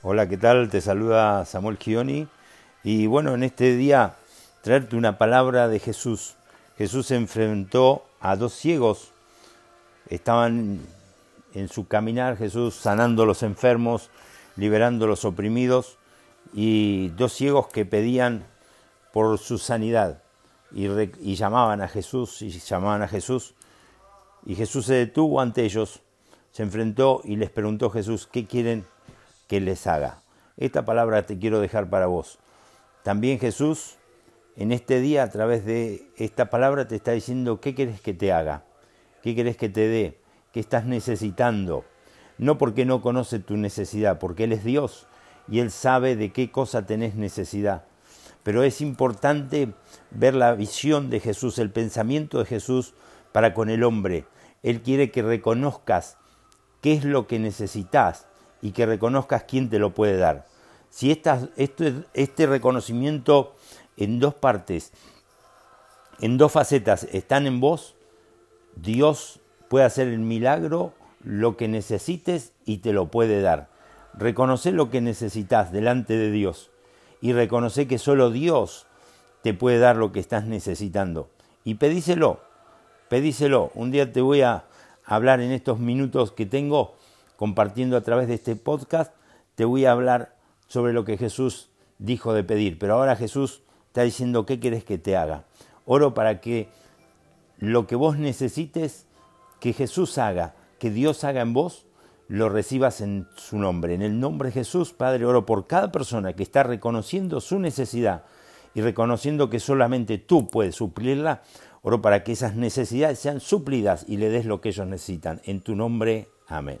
Hola, ¿qué tal? Te saluda Samuel Gioni. Y bueno, en este día traerte una palabra de Jesús. Jesús se enfrentó a dos ciegos. Estaban en su caminar, Jesús sanando a los enfermos, liberando a los oprimidos, y dos ciegos que pedían por su sanidad. Y, y llamaban a Jesús, y llamaban a Jesús. Y Jesús se detuvo ante ellos, se enfrentó y les preguntó Jesús, ¿qué quieren que les haga. Esta palabra te quiero dejar para vos. También Jesús en este día a través de esta palabra te está diciendo qué querés que te haga, qué querés que te dé, qué estás necesitando. No porque no conoce tu necesidad, porque Él es Dios y Él sabe de qué cosa tenés necesidad. Pero es importante ver la visión de Jesús, el pensamiento de Jesús para con el hombre. Él quiere que reconozcas qué es lo que necesitas y que reconozcas quién te lo puede dar. Si esta, este reconocimiento en dos partes, en dos facetas, están en vos, Dios puede hacer el milagro, lo que necesites y te lo puede dar. Reconoce lo que necesitas delante de Dios y reconoce que solo Dios te puede dar lo que estás necesitando. Y pedíselo, pedíselo. Un día te voy a hablar en estos minutos que tengo compartiendo a través de este podcast, te voy a hablar sobre lo que Jesús dijo de pedir. Pero ahora Jesús está diciendo, ¿qué quieres que te haga? Oro para que lo que vos necesites, que Jesús haga, que Dios haga en vos, lo recibas en su nombre. En el nombre de Jesús, Padre, oro por cada persona que está reconociendo su necesidad y reconociendo que solamente tú puedes suplirla. Oro para que esas necesidades sean suplidas y le des lo que ellos necesitan. En tu nombre, amén.